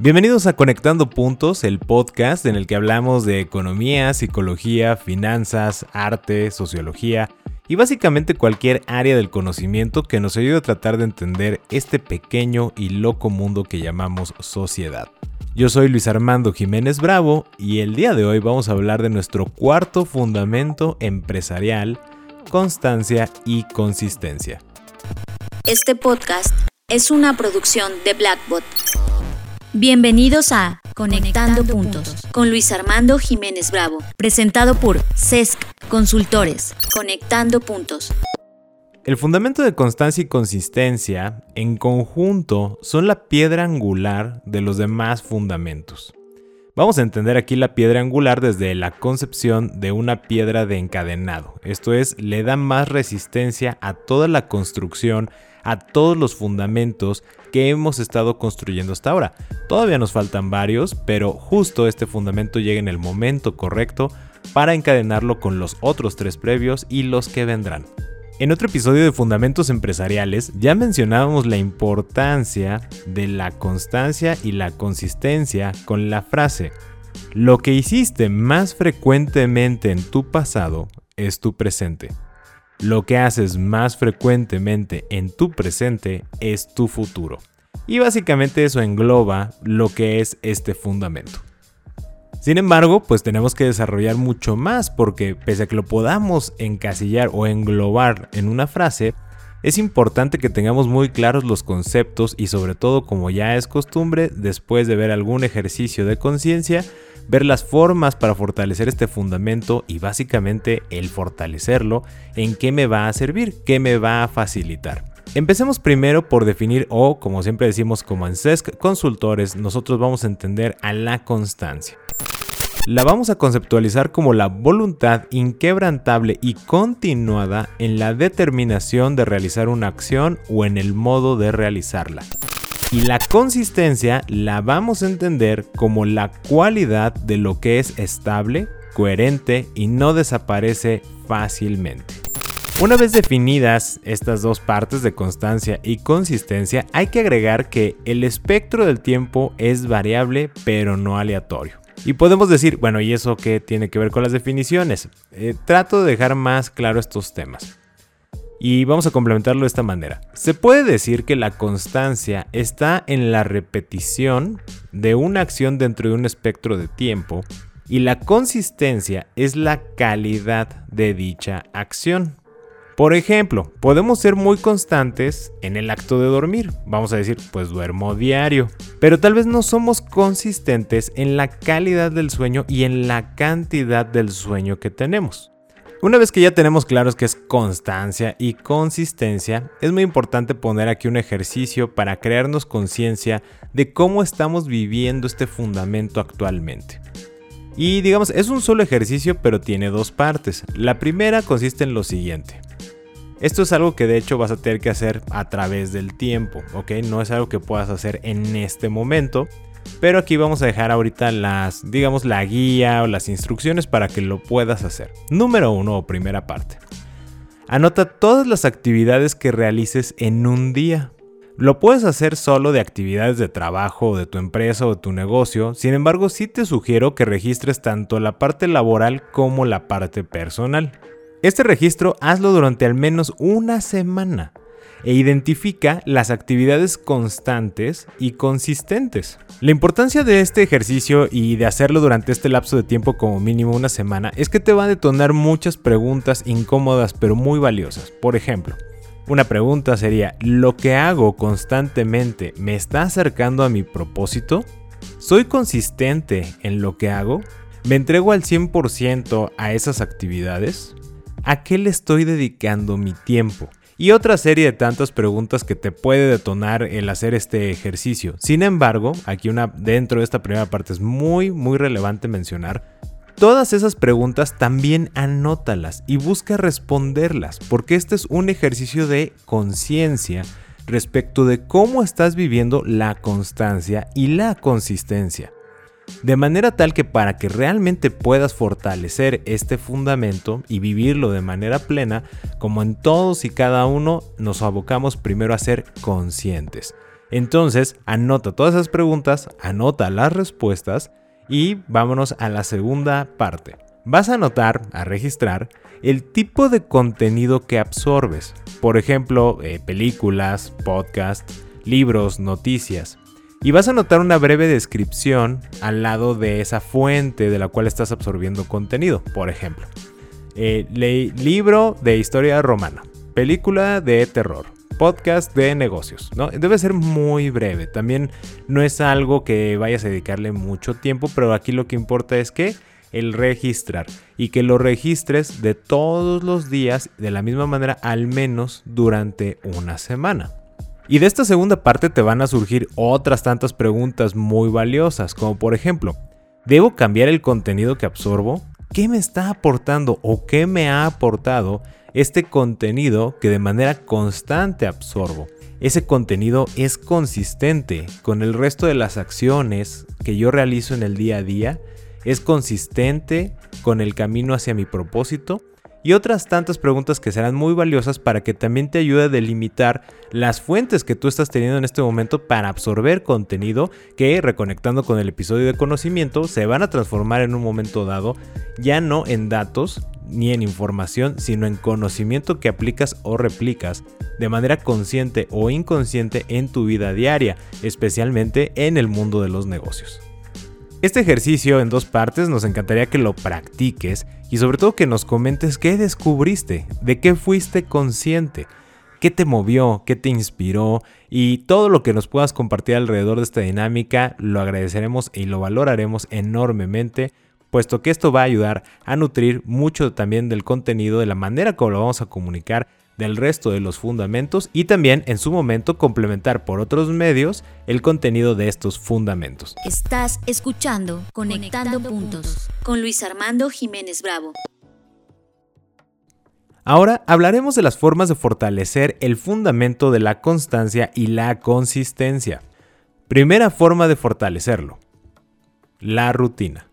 Bienvenidos a Conectando Puntos, el podcast en el que hablamos de economía, psicología, finanzas, arte, sociología y básicamente cualquier área del conocimiento que nos ayude a tratar de entender este pequeño y loco mundo que llamamos sociedad. Yo soy Luis Armando Jiménez Bravo y el día de hoy vamos a hablar de nuestro cuarto fundamento empresarial, constancia y consistencia. Este podcast es una producción de Blackbot. Bienvenidos a Conectando, Puntos con Luis Armando Jiménez Bravo, presentado por CESC Consultores. Conectando Puntos. El fundamento de constancia y consistencia en conjunto son la piedra angular de los demás fundamentos. Vamos a entender aquí la piedra angular desde la concepción de una piedra de encadenado. Esto es, le da más resistencia a toda la construcción a todos los fundamentos que hemos estado construyendo hasta ahora. Todavía nos faltan varios, pero justo este fundamento llega en el momento correcto para encadenarlo con los otros tres previos y los que vendrán. En otro episodio de Fundamentos Empresariales ya mencionábamos la importancia de la constancia y la consistencia con la frase, lo que hiciste más frecuentemente en tu pasado es tu presente. Lo que haces más frecuentemente en tu presente es tu futuro. Y básicamente eso engloba lo que es este fundamento. Sin embargo, pues tenemos que desarrollar mucho más porque pese a que lo podamos encasillar o englobar en una frase, es importante que tengamos muy claros los conceptos y sobre todo como ya es costumbre, después de ver algún ejercicio de conciencia, ver las formas para fortalecer este fundamento y básicamente el fortalecerlo, en qué me va a servir, qué me va a facilitar. Empecemos primero por definir o, como siempre decimos como en CESC Consultores, nosotros vamos a entender a la constancia. La vamos a conceptualizar como la voluntad inquebrantable y continuada en la determinación de realizar una acción o en el modo de realizarla. Y la consistencia la vamos a entender como la cualidad de lo que es estable, coherente y no desaparece fácilmente. Una vez definidas estas dos partes de constancia y consistencia, hay que agregar que el espectro del tiempo es variable pero no aleatorio. Y podemos decir, bueno, ¿y eso qué tiene que ver con las definiciones? Eh, trato de dejar más claro estos temas. Y vamos a complementarlo de esta manera. Se puede decir que la constancia está en la repetición de una acción dentro de un espectro de tiempo y la consistencia es la calidad de dicha acción. Por ejemplo, podemos ser muy constantes en el acto de dormir. Vamos a decir, pues duermo diario. Pero tal vez no somos consistentes en la calidad del sueño y en la cantidad del sueño que tenemos. Una vez que ya tenemos claros que es constancia y consistencia, es muy importante poner aquí un ejercicio para crearnos conciencia de cómo estamos viviendo este fundamento actualmente. Y digamos, es un solo ejercicio pero tiene dos partes. La primera consiste en lo siguiente. Esto es algo que de hecho vas a tener que hacer a través del tiempo, ¿ok? No es algo que puedas hacer en este momento, pero aquí vamos a dejar ahorita las, digamos, la guía o las instrucciones para que lo puedas hacer. Número uno o primera parte. Anota todas las actividades que realices en un día. Lo puedes hacer solo de actividades de trabajo, de tu empresa o de tu negocio, sin embargo sí te sugiero que registres tanto la parte laboral como la parte personal. Este registro hazlo durante al menos una semana e identifica las actividades constantes y consistentes. La importancia de este ejercicio y de hacerlo durante este lapso de tiempo como mínimo una semana es que te va a detonar muchas preguntas incómodas pero muy valiosas. Por ejemplo, una pregunta sería, ¿lo que hago constantemente me está acercando a mi propósito? ¿Soy consistente en lo que hago? ¿Me entrego al 100% a esas actividades? ¿A qué le estoy dedicando mi tiempo? Y otra serie de tantas preguntas que te puede detonar el hacer este ejercicio. Sin embargo, aquí una dentro de esta primera parte es muy muy relevante mencionar Todas esas preguntas también anótalas y busca responderlas, porque este es un ejercicio de conciencia respecto de cómo estás viviendo la constancia y la consistencia. De manera tal que para que realmente puedas fortalecer este fundamento y vivirlo de manera plena, como en todos y cada uno, nos abocamos primero a ser conscientes. Entonces, anota todas esas preguntas, anota las respuestas y vámonos a la segunda parte. Vas a anotar, a registrar, el tipo de contenido que absorbes. Por ejemplo, eh, películas, podcasts, libros, noticias. Y vas a anotar una breve descripción al lado de esa fuente de la cual estás absorbiendo contenido. Por ejemplo, eh, libro de historia romana, película de terror, podcast de negocios. ¿no? Debe ser muy breve. También no es algo que vayas a dedicarle mucho tiempo, pero aquí lo que importa es que el registrar y que lo registres de todos los días de la misma manera al menos durante una semana. Y de esta segunda parte te van a surgir otras tantas preguntas muy valiosas, como por ejemplo, ¿debo cambiar el contenido que absorbo? ¿Qué me está aportando o qué me ha aportado este contenido que de manera constante absorbo? Ese contenido es consistente con el resto de las acciones que yo realizo en el día a día, es consistente con el camino hacia mi propósito y otras tantas preguntas que serán muy valiosas para que también te ayude a delimitar las fuentes que tú estás teniendo en este momento para absorber contenido que reconectando con el episodio de conocimiento se van a transformar en un momento dado ya no en datos ni en información, sino en conocimiento que aplicas o replicas de manera consciente o inconsciente en tu vida diaria, especialmente en el mundo de los negocios. Este ejercicio en dos partes nos encantaría que lo practiques y sobre todo que nos comentes qué descubriste, de qué fuiste consciente, qué te movió, qué te inspiró y todo lo que nos puedas compartir alrededor de esta dinámica lo agradeceremos y lo valoraremos enormemente puesto que esto va a ayudar a nutrir mucho también del contenido, de la manera como lo vamos a comunicar del resto de los fundamentos y también en su momento complementar por otros medios el contenido de estos fundamentos. Estás escuchando Conectando, puntos, con Luis Armando Jiménez Bravo. Ahora hablaremos de las formas de fortalecer el fundamento de la constancia y la consistencia. Primera forma de fortalecerlo. La rutina.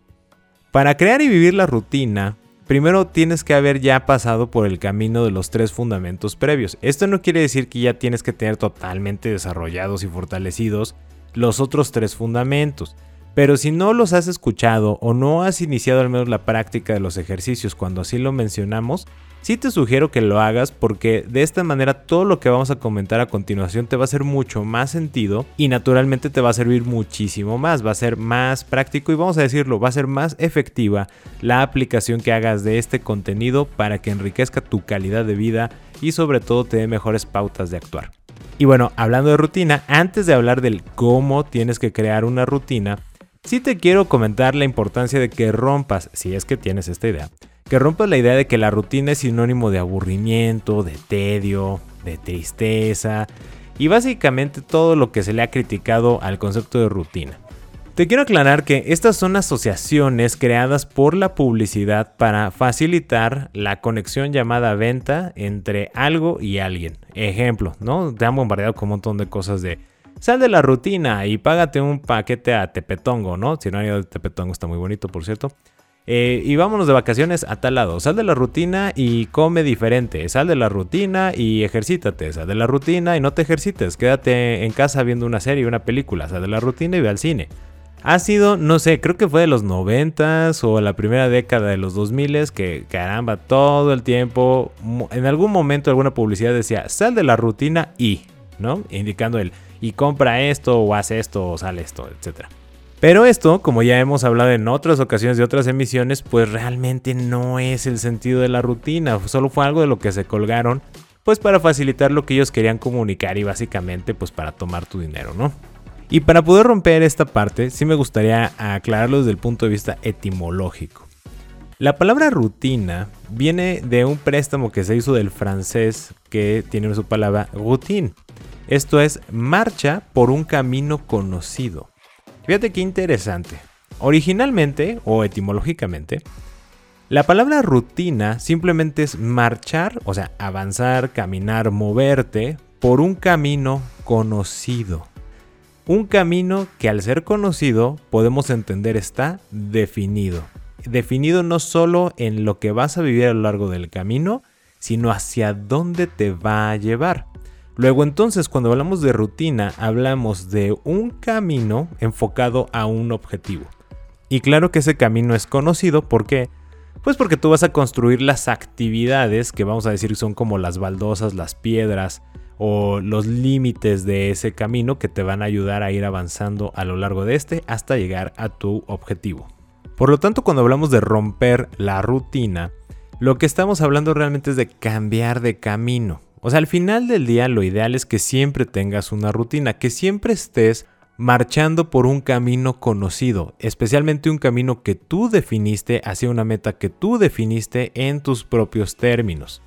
Para crear y vivir la rutina, primero tienes que haber ya pasado por el camino de los tres fundamentos previos. Esto no quiere decir que ya tienes que tener totalmente desarrollados y fortalecidos los otros tres fundamentos. Pero si no los has escuchado o no has iniciado al menos la práctica de los ejercicios cuando así lo mencionamos, sí te sugiero que lo hagas porque de esta manera todo lo que vamos a comentar a continuación te va a hacer mucho más sentido y naturalmente te va a servir muchísimo más, va a ser más práctico y vamos a decirlo, va a ser más efectiva la aplicación que hagas de este contenido para que enriquezca tu calidad de vida y sobre todo te dé mejores pautas de actuar. Y bueno, hablando de rutina, antes de hablar del cómo tienes que crear una rutina, sí te quiero comentar la importancia de que rompas, si es que tienes esta idea, que rompas la idea de que la rutina es sinónimo de aburrimiento, de tedio, de tristeza y básicamente todo lo que se le ha criticado al concepto de rutina. Te quiero aclarar que estas son asociaciones creadas por la publicidad para facilitar la conexión llamada venta entre algo y alguien. Ejemplo, ¿no? Te han bombardeado con un montón de cosas de sal de la rutina y págate un paquete a Tepetongo, ¿no? Si no de Tepetongo está muy bonito, por cierto. Eh, y vámonos de vacaciones a tal lado. Sal de la rutina y come diferente. Sal de la rutina y ejercítate. Sal de la rutina y no te ejercites. Quédate en casa viendo una serie, una película. Sal de la rutina y ve al cine. Ha sido, no sé, creo que fue de los 90 o la primera década de los 2000 que caramba, todo el tiempo, en algún momento alguna publicidad decía, sal de la rutina y, ¿no? Indicando el, y compra esto o haz esto o sale esto, etcétera. Pero esto, como ya hemos hablado en otras ocasiones de otras emisiones, pues realmente no es el sentido de la rutina, solo fue algo de lo que se colgaron, pues para facilitar lo que ellos querían comunicar y básicamente pues para tomar tu dinero, ¿no? Y para poder romper esta parte, sí me gustaría aclararlo desde el punto de vista etimológico. La palabra rutina viene de un préstamo que se hizo del francés que tiene su palabra routine. Esto es marcha por un camino conocido. Fíjate qué interesante. Originalmente, o etimológicamente, la palabra rutina simplemente es marchar, o sea, avanzar, caminar, moverte por un camino conocido. Un camino que al ser conocido podemos entender está definido. Definido no solo en lo que vas a vivir a lo largo del camino, sino hacia dónde te va a llevar. Luego entonces cuando hablamos de rutina hablamos de un camino enfocado a un objetivo. Y claro que ese camino es conocido porque pues porque tú vas a construir las actividades que vamos a decir son como las baldosas, las piedras o los límites de ese camino que te van a ayudar a ir avanzando a lo largo de este hasta llegar a tu objetivo. Por lo tanto, cuando hablamos de romper la rutina, lo que estamos hablando realmente es de cambiar de camino. O sea, al final del día lo ideal es que siempre tengas una rutina, que siempre estés marchando por un camino conocido, especialmente un camino que tú definiste hacia una meta que tú definiste en tus propios términos.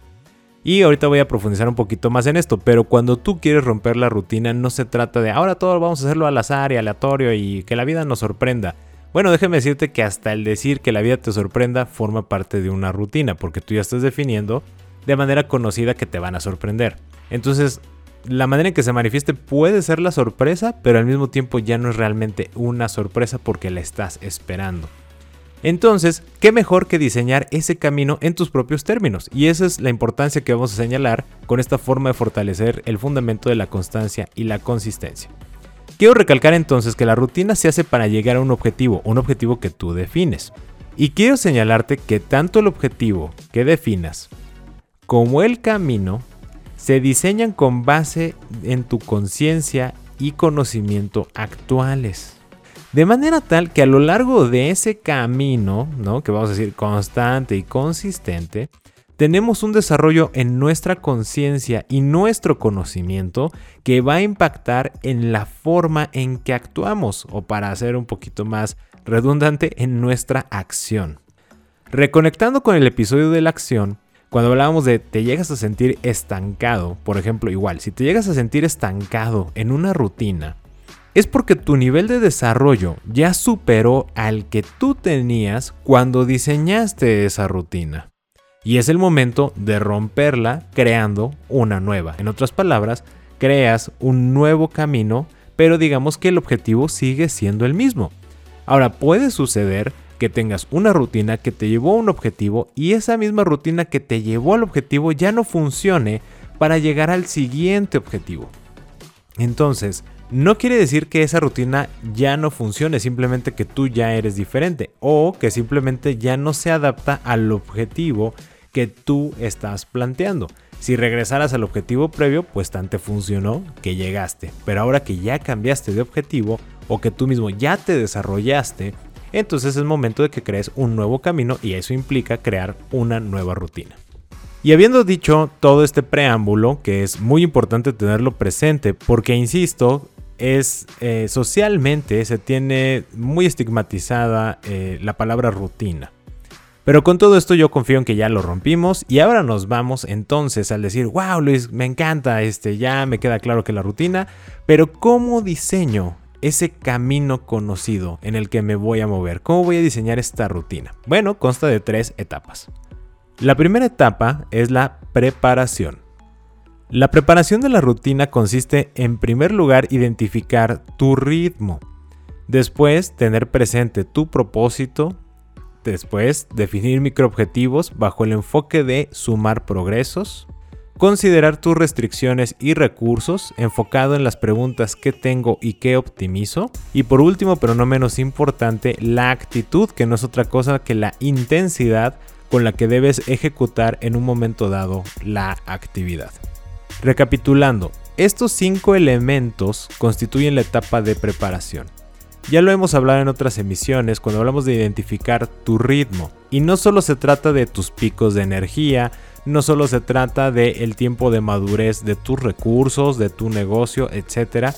Y ahorita voy a profundizar un poquito más en esto, pero cuando tú quieres romper la rutina no se trata de ahora todo vamos a hacerlo al azar y aleatorio y que la vida nos sorprenda. Bueno, déjame decirte que hasta el decir que la vida te sorprenda forma parte de una rutina, porque tú ya estás definiendo de manera conocida que te van a sorprender. Entonces, la manera en que se manifieste puede ser la sorpresa, pero al mismo tiempo ya no es realmente una sorpresa porque la estás esperando. Entonces, ¿qué mejor que diseñar ese camino en tus propios términos? Y esa es la importancia que vamos a señalar con esta forma de fortalecer el fundamento de la constancia y la consistencia. Quiero recalcar entonces que la rutina se hace para llegar a un objetivo, un objetivo que tú defines. Y quiero señalarte que tanto el objetivo que definas como el camino se diseñan con base en tu conciencia y conocimiento actuales. De manera tal que a lo largo de ese camino, ¿no? que vamos a decir constante y consistente, tenemos un desarrollo en nuestra conciencia y nuestro conocimiento que va a impactar en la forma en que actuamos o para hacer un poquito más redundante en nuestra acción. Reconectando con el episodio de la acción, cuando hablábamos de te llegas a sentir estancado, por ejemplo, igual, si te llegas a sentir estancado en una rutina, es porque tu nivel de desarrollo ya superó al que tú tenías cuando diseñaste esa rutina. Y es el momento de romperla creando una nueva. En otras palabras, creas un nuevo camino, pero digamos que el objetivo sigue siendo el mismo. Ahora puede suceder que tengas una rutina que te llevó a un objetivo y esa misma rutina que te llevó al objetivo ya no funcione para llegar al siguiente objetivo. Entonces, no quiere decir que esa rutina ya no funcione, simplemente que tú ya eres diferente o que simplemente ya no se adapta al objetivo que tú estás planteando. Si regresaras al objetivo previo, pues tan te funcionó que llegaste. Pero ahora que ya cambiaste de objetivo o que tú mismo ya te desarrollaste, entonces es momento de que crees un nuevo camino y eso implica crear una nueva rutina. Y habiendo dicho todo este preámbulo, que es muy importante tenerlo presente, porque insisto, es eh, socialmente se tiene muy estigmatizada eh, la palabra rutina. Pero con todo esto yo confío en que ya lo rompimos y ahora nos vamos entonces al decir, wow Luis, me encanta, este, ya me queda claro que la rutina, pero ¿cómo diseño ese camino conocido en el que me voy a mover. ¿Cómo voy a diseñar esta rutina? Bueno, consta de tres etapas. La primera etapa es la preparación. La preparación de la rutina consiste en primer lugar identificar tu ritmo, después tener presente tu propósito, después definir microobjetivos bajo el enfoque de sumar progresos, Considerar tus restricciones y recursos enfocado en las preguntas qué tengo y qué optimizo. Y por último, pero no menos importante, la actitud, que no es otra cosa que la intensidad con la que debes ejecutar en un momento dado la actividad. Recapitulando, estos cinco elementos constituyen la etapa de preparación. Ya lo hemos hablado en otras emisiones cuando hablamos de identificar tu ritmo. Y no solo se trata de tus picos de energía, no solo se trata del el tiempo de madurez de tus recursos, de tu negocio, etc.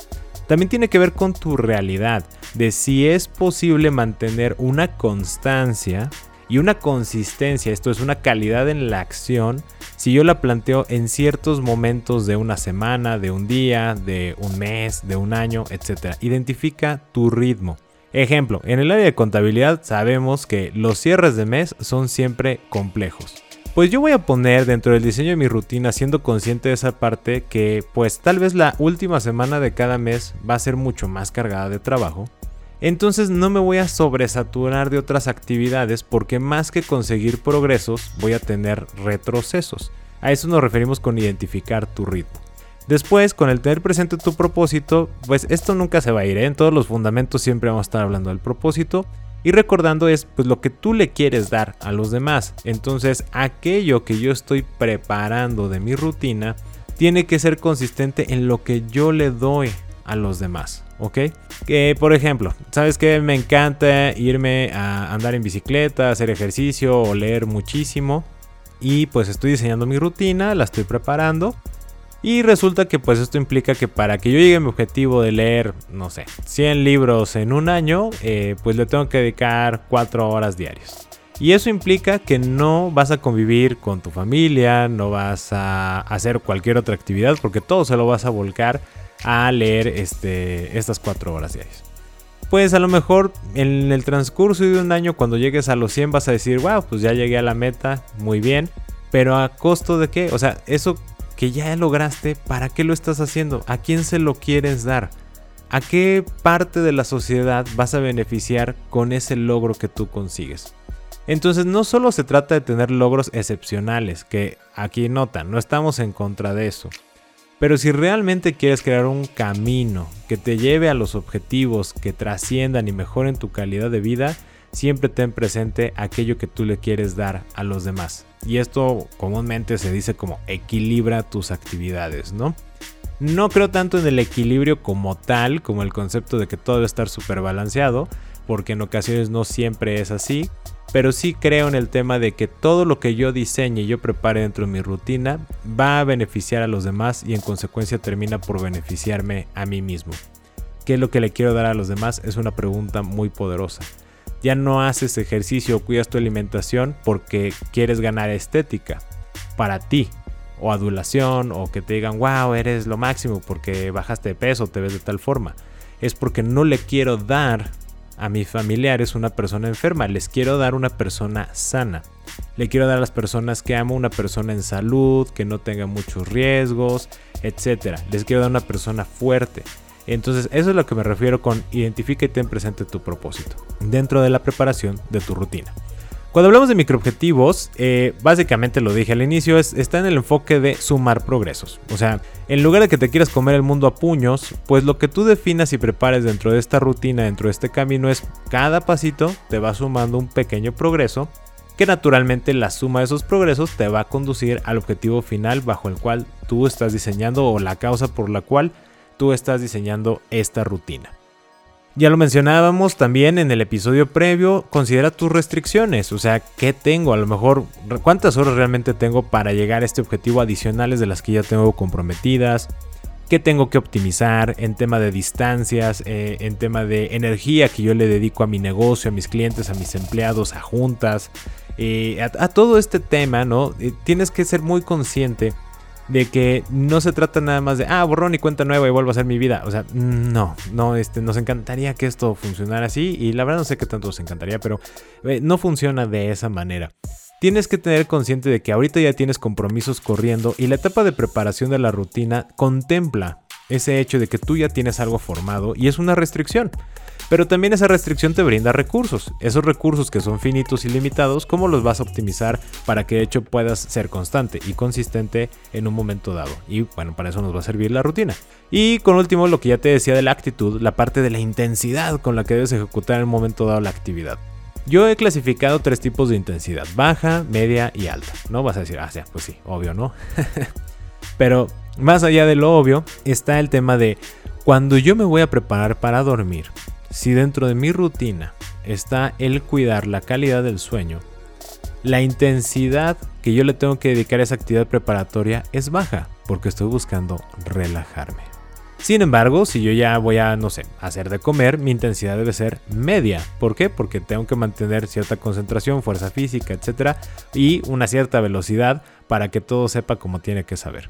También tiene que ver con tu realidad, de si es posible mantener una constancia y una consistencia, esto es una calidad en la acción, si yo la planteo en ciertos momentos de una semana, de un día, de un mes, de un año, etc. Identifica tu ritmo. Ejemplo, en el área de contabilidad sabemos que los cierres de mes son siempre complejos. Pues yo voy a poner dentro del diseño de mi rutina, siendo consciente de esa parte, que pues tal vez la última semana de cada mes va a ser mucho más cargada de trabajo. Entonces no me voy a sobresaturar de otras actividades porque más que conseguir progresos voy a tener retrocesos. A eso nos referimos con identificar tu ritmo. Después, con el tener presente tu propósito, pues esto nunca se va a ir, ¿eh? en todos los fundamentos siempre vamos a estar hablando del propósito y recordando es pues lo que tú le quieres dar a los demás. Entonces, aquello que yo estoy preparando de mi rutina tiene que ser consistente en lo que yo le doy a los demás, ¿ok? Que por ejemplo, ¿sabes que Me encanta irme a andar en bicicleta, hacer ejercicio o leer muchísimo. Y pues estoy diseñando mi rutina, la estoy preparando. Y resulta que pues esto implica que para que yo llegue a mi objetivo de leer, no sé, 100 libros en un año, eh, pues le tengo que dedicar 4 horas diarias. Y eso implica que no vas a convivir con tu familia, no vas a hacer cualquier otra actividad, porque todo se lo vas a volcar a leer este, estas 4 horas diarias. Pues a lo mejor en el transcurso de un año, cuando llegues a los 100, vas a decir, wow, pues ya llegué a la meta, muy bien. Pero a costo de qué? O sea, eso que ya lograste, ¿para qué lo estás haciendo? ¿A quién se lo quieres dar? ¿A qué parte de la sociedad vas a beneficiar con ese logro que tú consigues? Entonces no solo se trata de tener logros excepcionales, que aquí notan, no estamos en contra de eso. Pero si realmente quieres crear un camino que te lleve a los objetivos que trasciendan y mejoren tu calidad de vida, siempre ten presente aquello que tú le quieres dar a los demás. Y esto comúnmente se dice como equilibra tus actividades, ¿no? No creo tanto en el equilibrio como tal, como el concepto de que todo debe estar súper balanceado, porque en ocasiones no siempre es así, pero sí creo en el tema de que todo lo que yo diseñe y yo prepare dentro de mi rutina va a beneficiar a los demás y en consecuencia termina por beneficiarme a mí mismo. ¿Qué es lo que le quiero dar a los demás? Es una pregunta muy poderosa ya no haces ejercicio o cuidas tu alimentación porque quieres ganar estética para ti o adulación o que te digan, wow, eres lo máximo porque bajaste de peso, te ves de tal forma. Es porque no le quiero dar a mis familiares una persona enferma, les quiero dar una persona sana. Le quiero dar a las personas que amo una persona en salud, que no tenga muchos riesgos, etc. Les quiero dar una persona fuerte. Entonces, eso es lo que me refiero con identifica y ten presente tu propósito dentro de la preparación de tu rutina. Cuando hablamos de microobjetivos, eh, básicamente lo dije al inicio, es, está en el enfoque de sumar progresos. O sea, en lugar de que te quieras comer el mundo a puños, pues lo que tú definas y prepares dentro de esta rutina, dentro de este camino, es cada pasito te va sumando un pequeño progreso que naturalmente la suma de esos progresos te va a conducir al objetivo final bajo el cual tú estás diseñando o la causa por la cual tú estás diseñando esta rutina. Ya lo mencionábamos también en el episodio previo, considera tus restricciones, o sea, ¿qué tengo? A lo mejor, ¿cuántas horas realmente tengo para llegar a este objetivo adicionales de las que ya tengo comprometidas? ¿Qué tengo que optimizar en tema de distancias, eh, en tema de energía que yo le dedico a mi negocio, a mis clientes, a mis empleados, a juntas? Eh, a, todo este tema, ¿no? Eh, tienes que ser muy consciente de que no se trata nada más de, ah, borrón y cuenta nueva y vuelvo a hacer mi vida. O sea, no, no, este, nos encantaría que esto funcionara así y la verdad no sé qué tanto nos encantaría, pero eh, no funciona de esa manera. Tienes que tener consciente de que ahorita ya tienes compromisos corriendo y la etapa de preparación de la rutina contempla ese hecho de que tú ya tienes algo formado y es una restricción. Pero también esa restricción te brinda recursos. Esos recursos que son finitos y limitados, ¿cómo los vas a optimizar para que de hecho puedas ser constante y consistente en un momento dado? Y bueno, para eso nos va a servir la rutina. Y con último, lo que ya te decía de la actitud, la parte de la intensidad con la que debes ejecutar en un momento dado la actividad. Yo he clasificado tres tipos de intensidad, baja, media y alta. No vas a decir, ah, pues sí, obvio, ¿no? Pero más allá de lo obvio, está el tema de cuando yo me voy a preparar para dormir, si dentro de mi rutina está el cuidar la calidad del sueño, la intensidad que yo le tengo que dedicar a esa actividad preparatoria es baja, porque estoy buscando relajarme. Sin embargo, si yo ya voy a, no sé, hacer de comer, mi intensidad debe ser media. ¿Por qué? Porque tengo que mantener cierta concentración, fuerza física, etc. Y una cierta velocidad para que todo sepa como tiene que saber.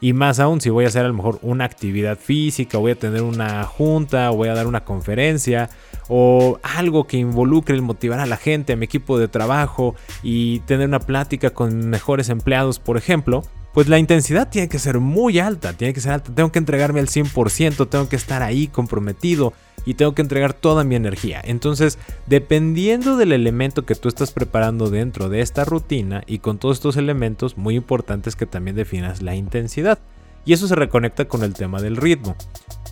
Y más aún si voy a hacer a lo mejor una actividad física, voy a tener una junta, voy a dar una conferencia, o algo que involucre el motivar a la gente, a mi equipo de trabajo y tener una plática con mejores empleados, por ejemplo, pues la intensidad tiene que ser muy alta, tiene que ser alta, tengo que entregarme al 100%, tengo que estar ahí comprometido, y tengo que entregar toda mi energía. Entonces, dependiendo del elemento que tú estás preparando dentro de esta rutina y con todos estos elementos, muy importante es que también definas la intensidad. Y eso se reconecta con el tema del ritmo.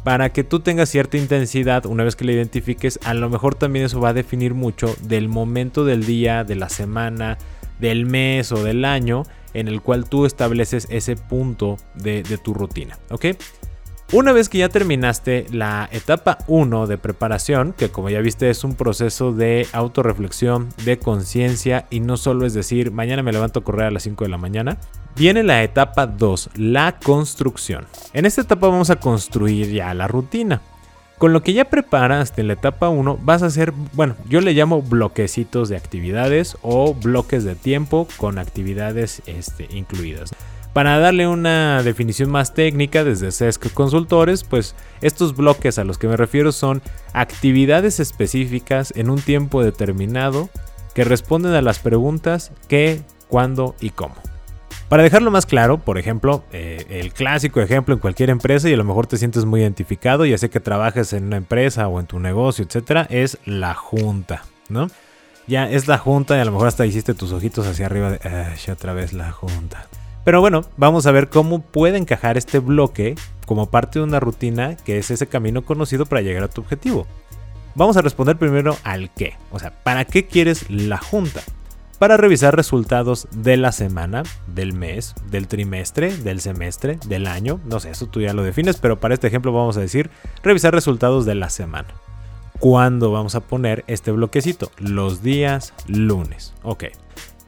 Para que tú tengas cierta intensidad, una vez que la identifiques, a lo mejor también eso va a definir mucho del momento del día, de la semana, del mes o del año en el cual tú estableces ese punto de, tu rutina. ¿Ok? Una vez que ya terminaste la etapa 1 de preparación, que como ya viste es un proceso de autorreflexión, de conciencia y no solo es decir, mañana me levanto a correr a las 5 de la mañana, viene la etapa 2, la construcción. En esta etapa vamos a construir ya la rutina. Con lo que ya preparaste en la etapa 1 vas a hacer, bueno, yo le llamo bloquecitos de actividades o bloques de tiempo con actividades este, incluidas. Para darle una definición más técnica desde SESC Consultores, pues estos bloques a los que me refiero son actividades específicas en un tiempo determinado que responden a las preguntas qué, cuándo y cómo. Para dejarlo más claro, por ejemplo, eh, el clásico ejemplo en cualquier empresa y a lo mejor te sientes muy identificado, ya sea que trabajes en una empresa o en tu negocio, etcétera, es la junta, ¿no? Ya es la junta y a lo mejor hasta hiciste tus ojitos hacia arriba de, otra vez la junta. Pero bueno, vamos a ver cómo puede encajar este bloque como parte de una rutina que es ese camino conocido para llegar a tu objetivo. Vamos a responder primero al qué. O sea, ¿para qué quieres la junta? Para revisar resultados de la semana, del mes, del trimestre, del semestre, del año. No sé, eso tú ya lo defines, pero para este ejemplo vamos a decir revisar resultados de la semana. ¿Cuándo vamos a poner este bloquecito? Los días lunes. Ok.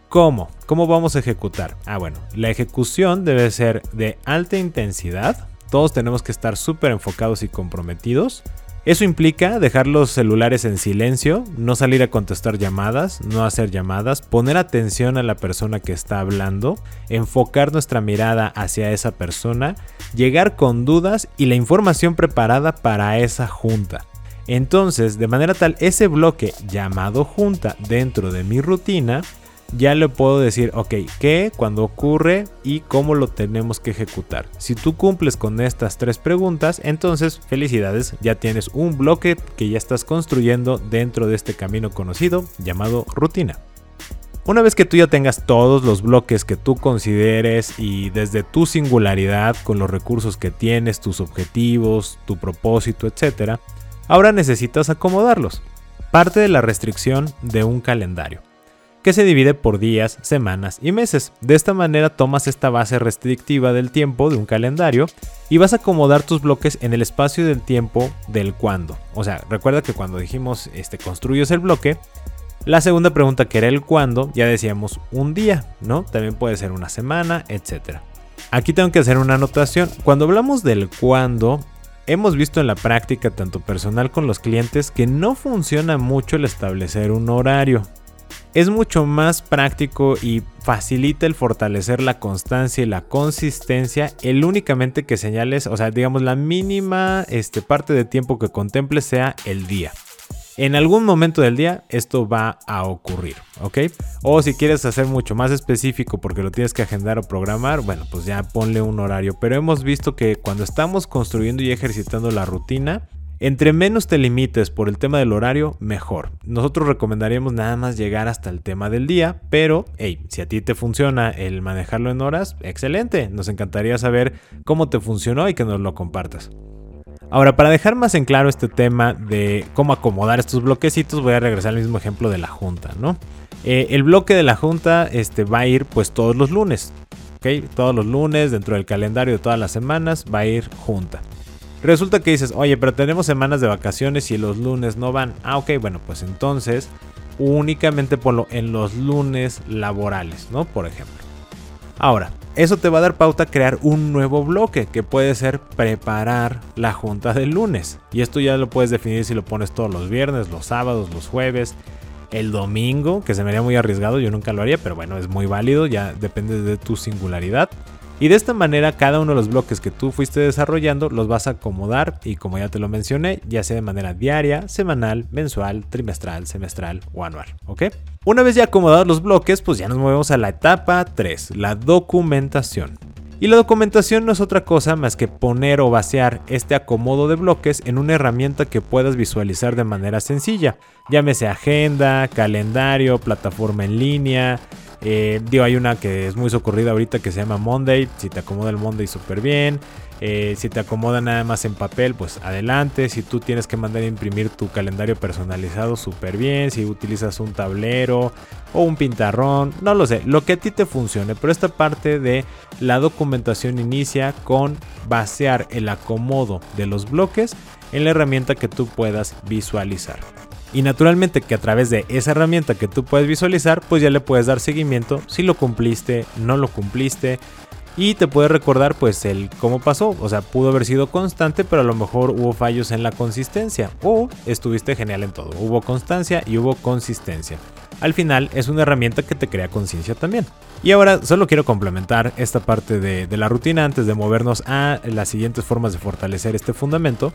¿Cómo? ¿Cómo vamos a ejecutar? Ah, bueno, la ejecución debe ser de alta intensidad. Todos tenemos que estar súper enfocados y comprometidos. Eso implica dejar los celulares en silencio, no salir a contestar llamadas, no hacer llamadas, poner atención a la persona que está hablando, enfocar nuestra mirada hacia esa persona, llegar con dudas y la información preparada para esa junta. Entonces, de manera tal, ese bloque llamado junta dentro de mi rutina ya le puedo decir, ok, qué, cuándo ocurre y cómo lo tenemos que ejecutar. Si tú cumples con estas tres preguntas, entonces felicidades, ya tienes un bloque que ya estás construyendo dentro de este camino conocido llamado rutina. Una vez que tú ya tengas todos los bloques que tú consideres y desde tu singularidad con los recursos que tienes, tus objetivos, tu propósito, etc., ahora necesitas acomodarlos. Parte de la restricción de un calendario que se divide por días, semanas y meses. De esta manera tomas esta base restrictiva del tiempo de un calendario y vas a acomodar tus bloques en el espacio del tiempo del cuándo. O sea, recuerda que cuando dijimos este construyes el bloque, la segunda pregunta que era el cuándo, ya decíamos un día, ¿no? También puede ser una semana, etc. Aquí tengo que hacer una anotación. Cuando hablamos del cuándo, hemos visto en la práctica tanto personal con los clientes que no funciona mucho el establecer un horario es mucho más práctico y facilita el fortalecer la constancia y la consistencia el únicamente que señales, o sea, digamos la mínima este, parte de tiempo que contemples sea el día. En algún momento del día esto va a ocurrir, ¿ok? O si quieres hacer mucho más específico porque lo tienes que agendar o programar, bueno, pues ya ponle un horario. Pero hemos visto que cuando estamos construyendo y ejercitando la rutina, entre menos te limites por el tema del horario, mejor. Nosotros recomendaríamos nada más llegar hasta el tema del día, pero hey, si a ti te funciona el manejarlo en horas, excelente. Nos encantaría saber cómo te funcionó y que nos lo compartas. Ahora, para dejar más en claro este tema de cómo acomodar estos bloquecitos, voy a regresar al mismo ejemplo de la junta, ¿no? Eh, el bloque de la junta este, va a ir pues todos los lunes, ¿ok? Todos los lunes, dentro del calendario de todas las semanas, va a ir junta. Resulta que dices, oye, pero tenemos semanas de vacaciones y los lunes no van. Ah, ok, bueno, pues entonces únicamente ponlo en los lunes laborales, ¿no? Por ejemplo. Ahora, eso te va a dar pauta a crear un nuevo bloque que puede ser preparar la junta del lunes. Y esto ya lo puedes definir si lo pones todos los viernes, los sábados, los jueves, el domingo, que se me haría muy arriesgado, yo nunca lo haría, pero bueno, es muy válido, ya depende de tu singularidad. Y de esta manera cada uno de los bloques que tú fuiste desarrollando los vas a acomodar y como ya te lo mencioné, ya sea de manera diaria, semanal, mensual, trimestral, semestral o anual, ¿ok? Una vez ya acomodados los bloques, pues ya nos movemos a la etapa 3, la documentación. Y la documentación no es otra cosa más que poner o vaciar este acomodo de bloques en una herramienta que puedas visualizar de manera sencilla. Llámese agenda, calendario, plataforma en línea, Eh, digo, hay una que es muy socorrida ahorita que se llama Monday. Si te acomoda el Monday súper bien. Eh, si te acomoda nada más en papel, pues adelante. Si tú tienes que mandar a imprimir tu calendario personalizado, súper bien. Si utilizas un tablero o un pintarrón, no lo sé, lo que a ti te funcione. Pero esta parte de la documentación inicia con vaciar el acomodo de los bloques en la herramienta que tú puedas visualizar. Y naturalmente que a través de esa herramienta que tú puedes visualizar, pues ya le puedes dar seguimiento si lo cumpliste, no lo cumpliste, y te puede recordar pues el cómo pasó, o sea, pudo haber sido constante, pero a lo mejor hubo fallos en la consistencia. O estuviste genial en todo, hubo constancia y hubo consistencia. Al final es una herramienta que te crea conciencia también. Y ahora solo quiero complementar esta parte de, de la rutina antes de movernos a las siguientes formas de fortalecer este fundamento,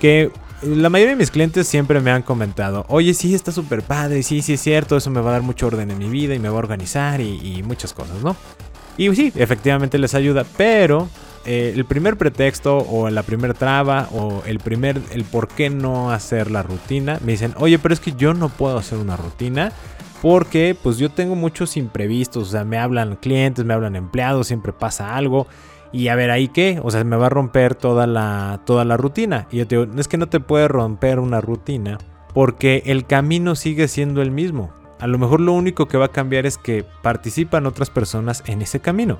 que la mayoría de mis clientes siempre me han comentado, oye, sí, está súper padre, sí, sí es cierto, eso me va a dar mucho orden en mi vida y me va a organizar y, y muchas cosas, ¿no? Y sí, efectivamente les ayuda, pero eh, el primer pretexto o la primera traba o el primer, el por qué no hacer la rutina, me dicen, oye, pero es que yo no puedo hacer una rutina porque pues yo tengo muchos imprevistos, o sea, me hablan clientes, me hablan empleados, siempre pasa algo. Y a ver, ¿ahí qué? O sea, me va a romper toda la, toda la rutina. Y yo te digo, es que no te puede romper una rutina porque el camino sigue siendo el mismo. A lo mejor lo único que va a cambiar es que participan otras personas en ese camino.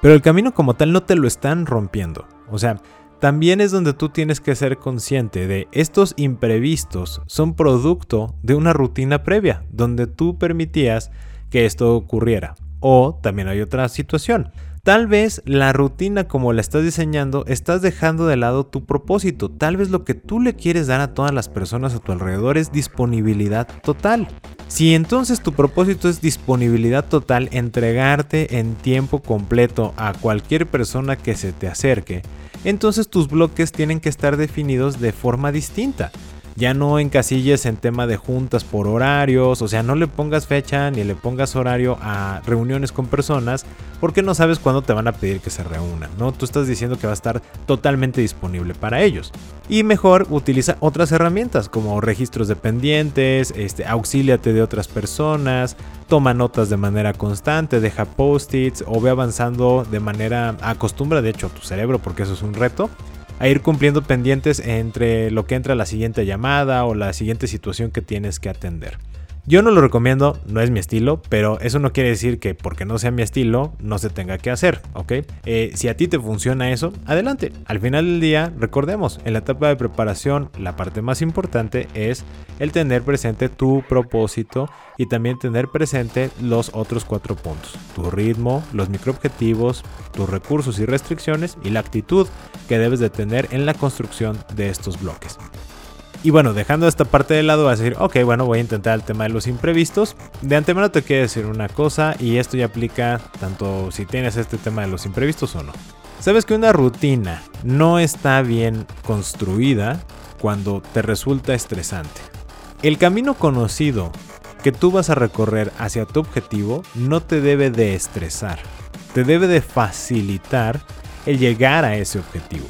Pero el camino como tal no te lo están rompiendo. O sea, también es donde tú tienes que ser consciente de estos imprevistos son producto de una rutina previa, donde tú permitías que esto ocurriera. O también hay otra situación. Tal vez la rutina como la estás diseñando estás dejando de lado tu propósito. Tal vez lo que tú le quieres dar a todas las personas a tu alrededor es disponibilidad total. Si entonces tu propósito es disponibilidad total, entregarte en tiempo completo a cualquier persona que se te acerque, entonces tus bloques tienen que estar definidos de forma distinta. Ya no encasilles en tema de juntas por horarios, o sea, no le pongas fecha ni le pongas horario a reuniones con personas porque no sabes cuándo te van a pedir que se reúnan, ¿no? Tú estás diciendo que va a estar totalmente disponible para ellos. Y mejor utiliza otras herramientas como registros de pendientes, este, auxíliate de otras personas, toma notas de manera constante, deja post-its o ve avanzando de manera, acostumbra de hecho tu cerebro porque eso es un reto a ir cumpliendo pendientes entre lo que entra la siguiente llamada o la siguiente situación que tienes que atender. Yo no lo recomiendo, no es mi estilo, pero eso no quiere decir que porque no sea mi estilo no se tenga que hacer, ¿ok? Eh, si a ti te funciona eso, adelante. Al final del día, recordemos, en la etapa de preparación, la parte más importante es el tener presente tu propósito y también tener presente los otros cuatro puntos. Tu ritmo, los microobjetivos, tus recursos y restricciones y la actitud que debes de tener en la construcción de estos bloques. Y bueno, dejando esta parte de lado, vas a decir, ok, bueno, voy a intentar el tema de los imprevistos. De antemano te quiero decir una cosa, y esto ya aplica tanto si tienes este tema de los imprevistos o no. Sabes que una rutina no está bien construida cuando te resulta estresante. El camino conocido que tú vas a recorrer hacia tu objetivo no te debe de estresar, te debe de facilitar el llegar a ese objetivo.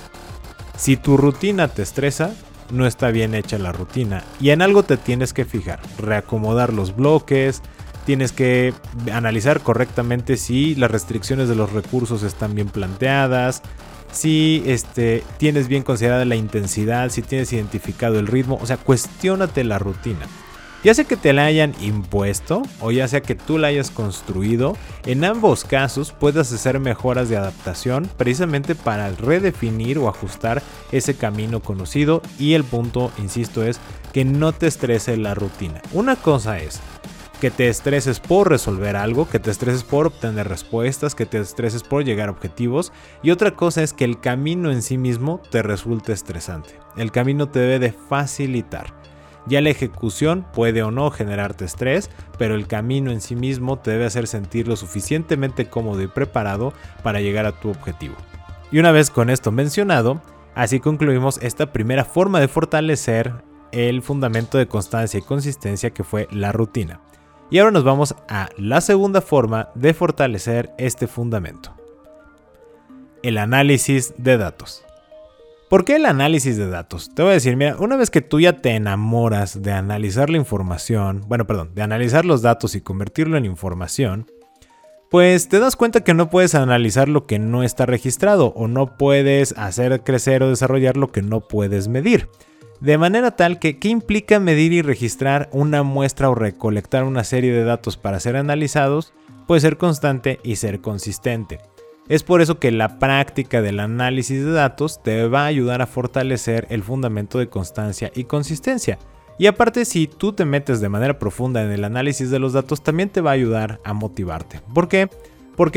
Si tu rutina te estresa, no está bien hecha la rutina y en algo te tienes que fijar, reacomodar los bloques, tienes que analizar correctamente si las restricciones de los recursos están bien planteadas, si este, tienes bien considerada la intensidad, si tienes identificado el ritmo, o sea, cuestionate la rutina. Ya sea que te la hayan impuesto o ya sea que tú la hayas construido, en ambos casos puedes hacer mejoras de adaptación precisamente para redefinir o ajustar ese camino conocido y el punto, insisto, es que no te estrese la rutina. Una cosa es que te estreses por resolver algo, que te estreses por obtener respuestas, que te estreses por llegar a objetivos. Y otra cosa es que el camino en sí mismo te resulte estresante. El camino te debe de facilitar. Ya la ejecución puede o no generarte estrés, pero el camino en sí mismo te debe hacer sentir lo suficientemente cómodo y preparado para llegar a tu objetivo. Y una vez con esto mencionado, así concluimos esta primera forma de fortalecer el fundamento de constancia y consistencia que fue la rutina. Y ahora nos vamos a la segunda forma de fortalecer este fundamento. El análisis de datos. ¿Por qué el análisis de datos? Te voy a decir, mira, una vez que tú ya te enamoras de analizar la información, bueno, perdón, de analizar los datos y convertirlo en información, pues te das cuenta que no puedes analizar lo que no está registrado o no puedes hacer crecer o desarrollar lo que no puedes medir. De manera tal que, ¿qué implica medir y registrar una muestra o recolectar una serie de datos para ser analizados? Puede ser constante y ser consistente. Es por eso que la práctica del análisis de datos te va a ayudar a fortalecer el fundamento de constancia y consistencia. Y aparte, si tú te metes de manera profunda en el análisis de los datos, también te va a ayudar a motivarte. ¿Por qué?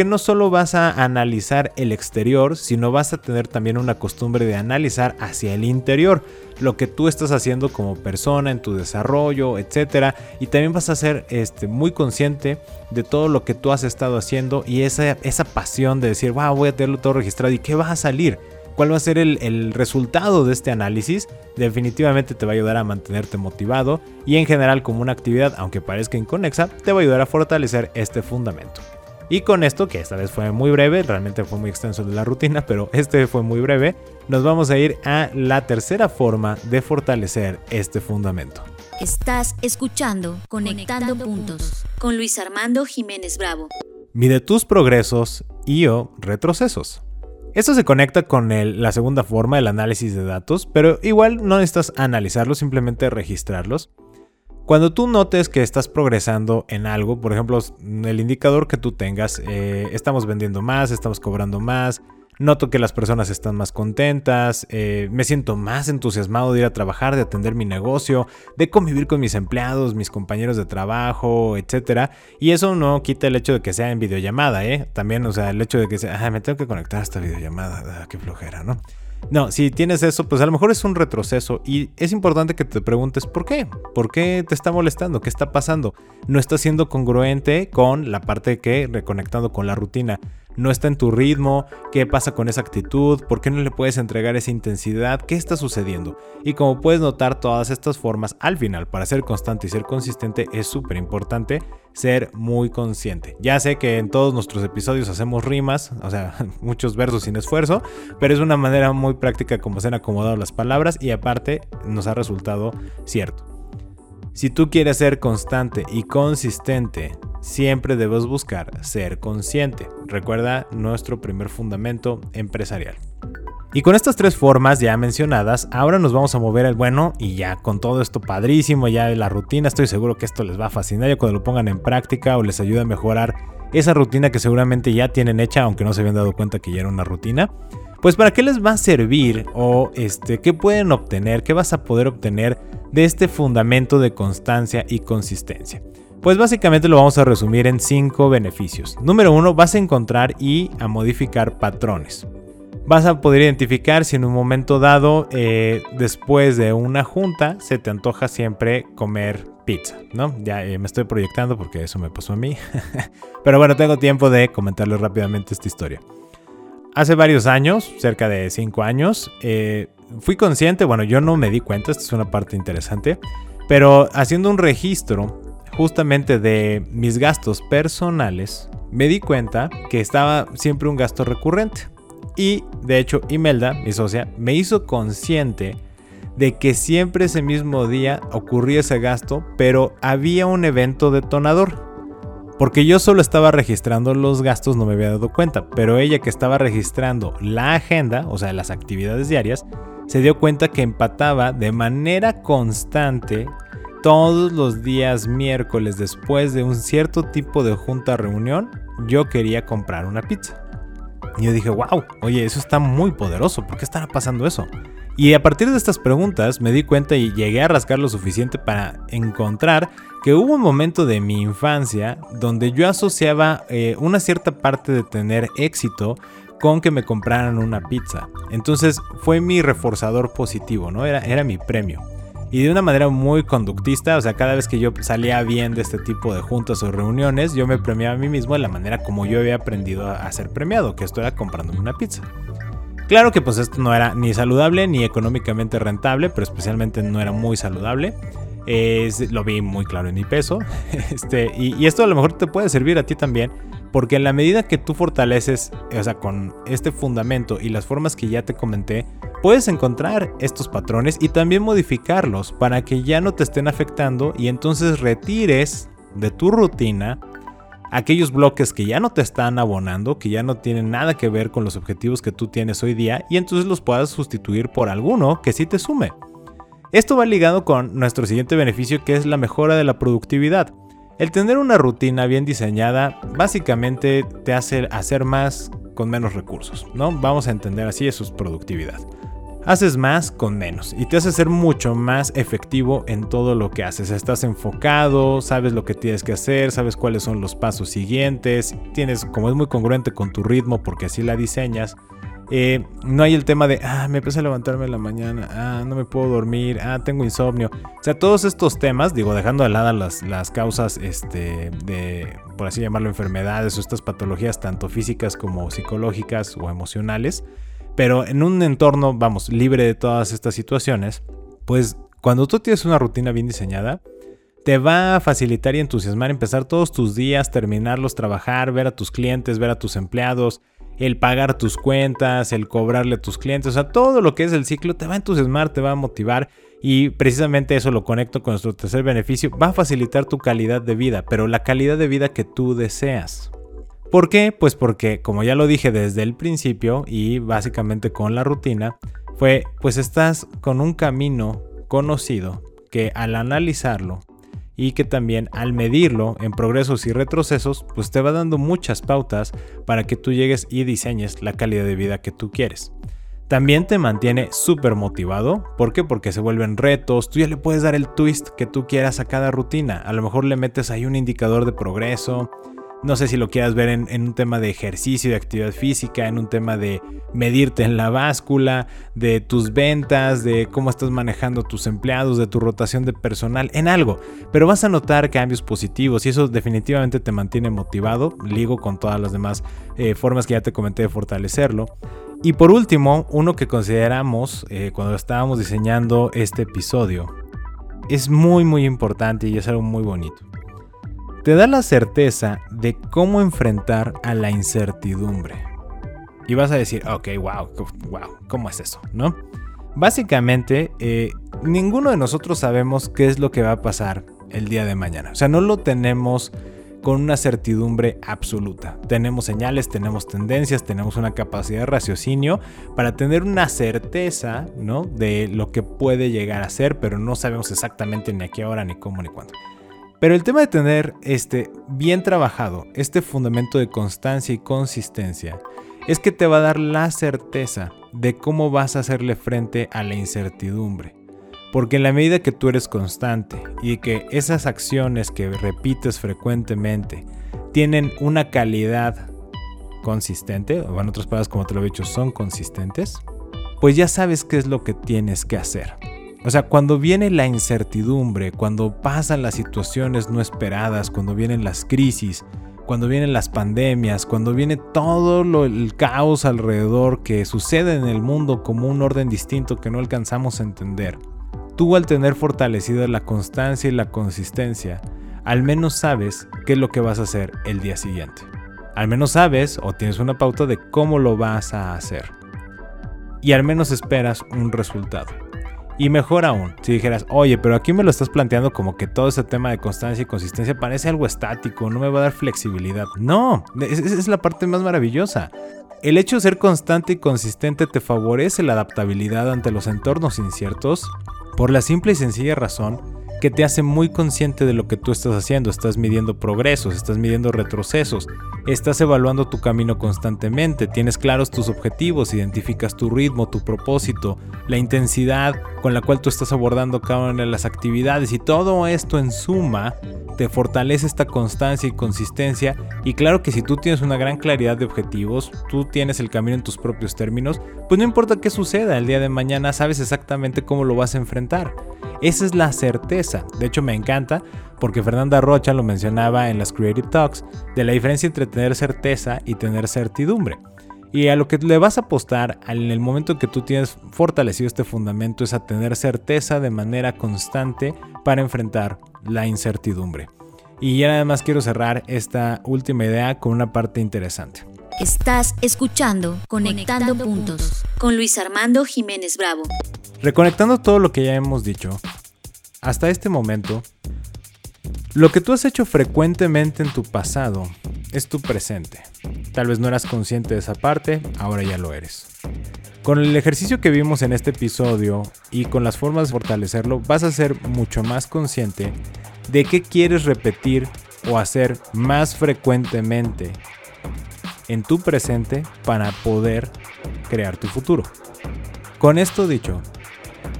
No solo vas a analizar el exterior, sino vas a tener también una costumbre de analizar hacia el interior, lo que tú estás haciendo como persona en tu desarrollo, etc. Y también vas a ser este, muy consciente de todo lo que tú has estado haciendo y esa, esa pasión de decir, wow, voy a tenerlo todo registrado y qué va a salir cuál va a ser el, el, resultado de este análisis, definitivamente te va a ayudar a mantenerte motivado y en general como una actividad, aunque parezca inconexa, te va a ayudar a fortalecer este fundamento. Y con esto, que esta vez fue muy breve, realmente fue muy extenso de la rutina, pero este fue muy breve, nos vamos a ir a la tercera forma de fortalecer este fundamento. Estás escuchando Conectando, Puntos con Luis Armando Jiménez Bravo. Mide tus progresos y o retrocesos. Esto se conecta con la segunda forma, el análisis de datos, pero igual no necesitas analizarlos, simplemente registrarlos. Cuando tú notes que estás progresando en algo, por ejemplo, el indicador que tú tengas, eh, estamos vendiendo más, estamos cobrando más, noto que las personas están más contentas, eh, me siento más entusiasmado de ir a trabajar, de atender mi negocio, de convivir con mis empleados, mis compañeros de trabajo, etc. Y eso no quita el hecho de que sea en videollamada, ¿eh? También, o sea, el hecho de que sea, ah, me tengo que conectar a esta videollamada, ah, qué flojera, ¿no? No, si tienes eso, pues a lo mejor es un retroceso y es importante que te preguntes por qué, por qué te está molestando, qué está pasando. No está siendo congruente con la parte que reconectando con la rutina no está en tu ritmo, qué pasa con esa actitud, por qué no le puedes entregar esa intensidad, qué está sucediendo. Y como puedes notar todas estas formas, al final, para ser constante y ser consistente es súper importante ser muy consciente. Ya sé que en todos nuestros episodios hacemos rimas, o sea, muchos versos sin esfuerzo, pero es una manera muy práctica como se han acomodado las palabras y aparte nos ha resultado cierto. Si tú quieres ser constante y consistente, siempre debes buscar ser consciente. Recuerda nuestro primer fundamento empresarial. Y con estas tres formas ya mencionadas, ahora nos vamos a mover al bueno y ya con todo esto padrísimo, ya la rutina, estoy seguro que esto les va a fascinar ya cuando lo pongan en práctica o les ayuda a mejorar esa rutina que seguramente ya tienen hecha, aunque no se habían dado cuenta que ya era una rutina. Pues para qué les va a servir o este, qué pueden obtener, qué vas a poder obtener de este fundamento de constancia y consistencia. Pues básicamente lo vamos a resumir en cinco beneficios. Número uno, vas a encontrar y a modificar patrones. Vas a poder identificar si en un momento dado, eh, después de una junta, se te antoja siempre comer pizza, ¿no? Ya eh, me estoy proyectando porque eso me pasó a mí. Pero bueno, tengo tiempo de comentarles rápidamente esta historia. Hace varios años, cerca de 5 años, eh, fui consciente, bueno, yo no me di cuenta, esta es una parte interesante, pero haciendo un registro justamente de mis gastos personales, me di cuenta que estaba siempre un gasto recurrente. Y de hecho, Imelda, mi socia, me hizo consciente de que siempre ese mismo día ocurría ese gasto, pero había un evento detonador. Porque yo solo estaba registrando los gastos, no me había dado cuenta, pero ella que estaba registrando la agenda, o sea, las actividades diarias, se dio cuenta que empataba de manera constante todos los días miércoles después de un cierto tipo de junta reunión, yo quería comprar una pizza. Y yo dije, wow, oye, eso está muy poderoso, ¿por qué estará pasando eso? Y a partir de estas preguntas me di cuenta y llegué a rascar lo suficiente para encontrar que hubo un momento de mi infancia donde yo asociaba eh, una cierta parte de tener éxito con que me compraran una pizza. Entonces fue mi reforzador positivo, ¿no? Era, era mi premio. Y de una manera muy conductista, o sea, cada vez que yo salía bien de este tipo de juntas o reuniones, yo me premiaba a mí mismo de la manera como yo había aprendido a ser premiado, que esto era comprándome una pizza. Claro que pues esto no era ni saludable ni económicamente rentable, pero especialmente no era muy saludable. lo vi muy claro en mi peso. Este, y, esto a lo mejor te puede servir a ti también, porque en la medida que tú fortaleces, o sea, con este fundamento y las formas que ya te comenté, puedes encontrar estos patrones y también modificarlos para que ya no te estén afectando y entonces retires de tu rutina aquellos bloques que ya no te están abonando, que ya no tienen nada que ver con los objetivos que tú tienes hoy día y entonces los puedas sustituir por alguno que sí te sume. Esto va ligado con nuestro siguiente beneficio que es la mejora de la productividad. El tener una rutina bien diseñada básicamente te hace hacer más con menos recursos, ¿no? Vamos a entender así eso es productividad. Haces más con menos y te hace ser mucho más efectivo en todo lo que haces. Estás enfocado, sabes lo que tienes que hacer, sabes cuáles son los pasos siguientes, tienes como es muy congruente con tu ritmo porque así la diseñas. Eh, no hay el tema de, ah, me empecé a levantarme en la mañana, ah, no me puedo dormir, ah, tengo insomnio. O sea, todos estos temas, digo, dejando de lado las, las causas este, de, por así llamarlo, enfermedades o estas patologías, tanto físicas como psicológicas o emocionales, pero en un entorno, vamos, libre de todas estas situaciones, pues cuando tú tienes una rutina bien diseñada, te va a facilitar y entusiasmar empezar todos tus días, terminarlos, trabajar, ver a tus clientes, ver a tus empleados, el pagar tus cuentas, el cobrarle a tus clientes, o sea, todo lo que es el ciclo te va a entusiasmar, te va a motivar y precisamente eso lo conecto con nuestro tercer beneficio, va a facilitar tu calidad de vida, pero la calidad de vida que tú deseas. ¿Por qué? Pues porque, como ya lo dije desde el principio y básicamente con la rutina, fue pues estás con un camino conocido que al analizarlo y que también al medirlo en progresos y retrocesos, pues te va dando muchas pautas para que tú llegues y diseñes la calidad de vida que tú quieres. También te mantiene súper motivado. ¿Por qué? Porque se vuelven retos. Tú ya le puedes dar el twist que tú quieras a cada rutina. A lo mejor le metes ahí un indicador de progreso. No sé si lo quieras ver en, un tema de ejercicio, de actividad física, en un tema de medirte en la báscula, de tus ventas, de cómo estás manejando tus empleados, de tu rotación de personal, en algo. Pero vas a notar cambios positivos y eso definitivamente te mantiene motivado, ligo con todas las demás eh, formas que ya te comenté de fortalecerlo. Y por último, uno que consideramos eh, cuando estábamos diseñando este episodio, es muy muy importante y es algo muy bonito te da la certeza de cómo enfrentar a la incertidumbre. Y vas a decir, ok, wow, wow, ¿cómo es eso? ¿No? Básicamente, eh, ninguno de nosotros sabemos qué es lo que va a pasar el día de mañana. O sea, no lo tenemos con una certidumbre absoluta. Tenemos señales, tenemos tendencias, tenemos una capacidad de raciocinio para tener una certeza, ¿no? De lo que puede llegar a ser, pero no sabemos exactamente ni a qué hora, ni cómo, ni cuándo. Pero el tema de tener este bien trabajado, este fundamento de constancia y consistencia, es que te va a dar la certeza de cómo vas a hacerle frente a la incertidumbre. Porque en la medida que tú eres constante y que esas acciones que repites frecuentemente tienen una calidad consistente, o en otras palabras, como te lo he dicho, son consistentes, pues ya sabes qué es lo que tienes que hacer. O sea, cuando viene la incertidumbre, cuando pasan las situaciones no esperadas, cuando vienen las crisis, cuando vienen las pandemias, cuando viene todo el caos alrededor que sucede en el mundo como un orden distinto que no alcanzamos a entender, tú al tener fortalecida la constancia y la consistencia, al menos sabes qué es lo que vas a hacer el día siguiente. Al menos sabes o tienes una pauta de cómo lo vas a hacer. Y al menos esperas un resultado. Y mejor aún, si dijeras, oye, pero aquí me lo estás planteando como que todo ese tema de constancia y consistencia parece algo estático, no me va a dar flexibilidad. No, esa es la parte más maravillosa. El hecho de ser constante y consistente te favorece la adaptabilidad ante los entornos inciertos por la simple y sencilla razón que te hace muy consciente de lo que tú estás haciendo. Estás midiendo progresos, estás midiendo retrocesos, estás evaluando tu camino constantemente, tienes claros tus objetivos, identificas tu ritmo, tu propósito, la intensidad con la cual tú estás abordando cada una de las actividades y todo esto en suma te fortalece esta constancia y consistencia y claro que si tú tienes una gran claridad de objetivos, tú tienes el camino en tus propios términos, pues no importa qué suceda el día de mañana, sabes exactamente cómo lo vas a enfrentar. Esa es la certeza. De hecho me encanta porque Fernanda Rocha lo mencionaba en las Creative Talks de la diferencia entre tener certeza y tener certidumbre. Y a lo que le vas a apostar en el momento en que tú tienes fortalecido este fundamento es a tener certeza de manera constante para enfrentar la incertidumbre. Y ya nada más quiero cerrar esta última idea con una parte interesante. Estás escuchando Conectando, puntos, con Luis Armando Jiménez Bravo. Reconectando todo lo que ya hemos dicho, hasta este momento, lo que tú has hecho frecuentemente en tu pasado es tu presente. Tal vez no eras consciente de esa parte, ahora ya lo eres. Con el ejercicio que vimos en este episodio y con las formas de fortalecerlo, vas a ser mucho más consciente de qué quieres repetir o hacer más frecuentemente en tu presente para poder crear tu futuro. Con esto dicho,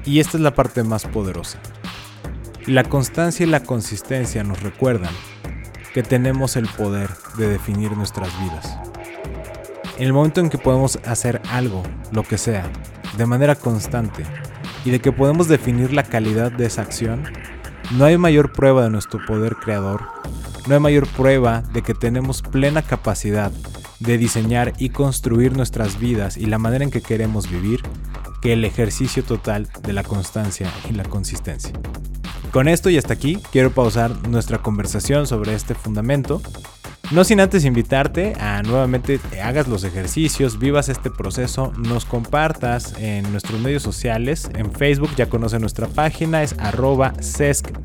y esta es la parte más poderosa, la constancia y la consistencia nos recuerdan que tenemos el poder de definir nuestras vidas. En el momento en que podemos hacer algo, lo que sea, de manera constante, y de que podemos definir la calidad de esa acción, no hay mayor prueba de nuestro poder creador, no hay mayor prueba de que tenemos plena capacidad de diseñar y construir nuestras vidas y la manera en que queremos vivir que el ejercicio total de la constancia y la consistencia. Con esto y hasta aquí quiero pausar nuestra conversación sobre este fundamento. No sin antes invitarte a nuevamente hagas los ejercicios, vivas este proceso, nos compartas en nuestros medios sociales. En Facebook ya conoce nuestra página, es arroba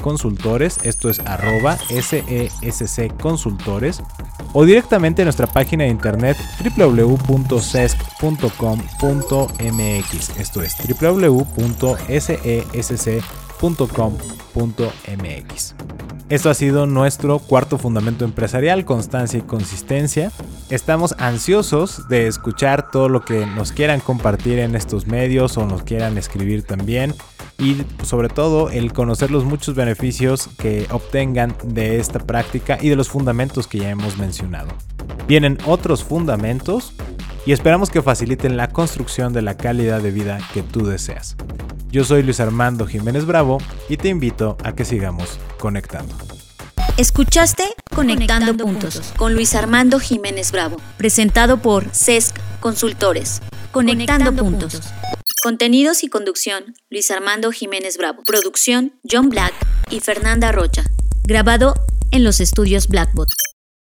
Consultores, esto es arroba SESC Consultores, o directamente en nuestra página de internet www.sesc.com.mx, esto es www.sesc.com .mx. Esto ha sido nuestro cuarto fundamento empresarial, constancia y consistencia. Estamos ansiosos de escuchar todo lo que nos quieran compartir en estos medios o nos quieran escribir también. Y sobre todo el conocer los muchos beneficios que obtengan de esta práctica y de los fundamentos que ya hemos mencionado. Vienen otros fundamentos y esperamos que faciliten la construcción de la calidad de vida que tú deseas. Yo soy Luis Armando Jiménez Bravo y te invito a que sigamos conectando. Escuchaste Conectando, puntos, con Luis Armando Jiménez Bravo, presentado por CESC Consultores. Conectando, puntos. Contenidos y conducción, Luis Armando Jiménez Bravo. Producción, John Black y Fernanda Rocha. Grabado en los estudios Blackbot.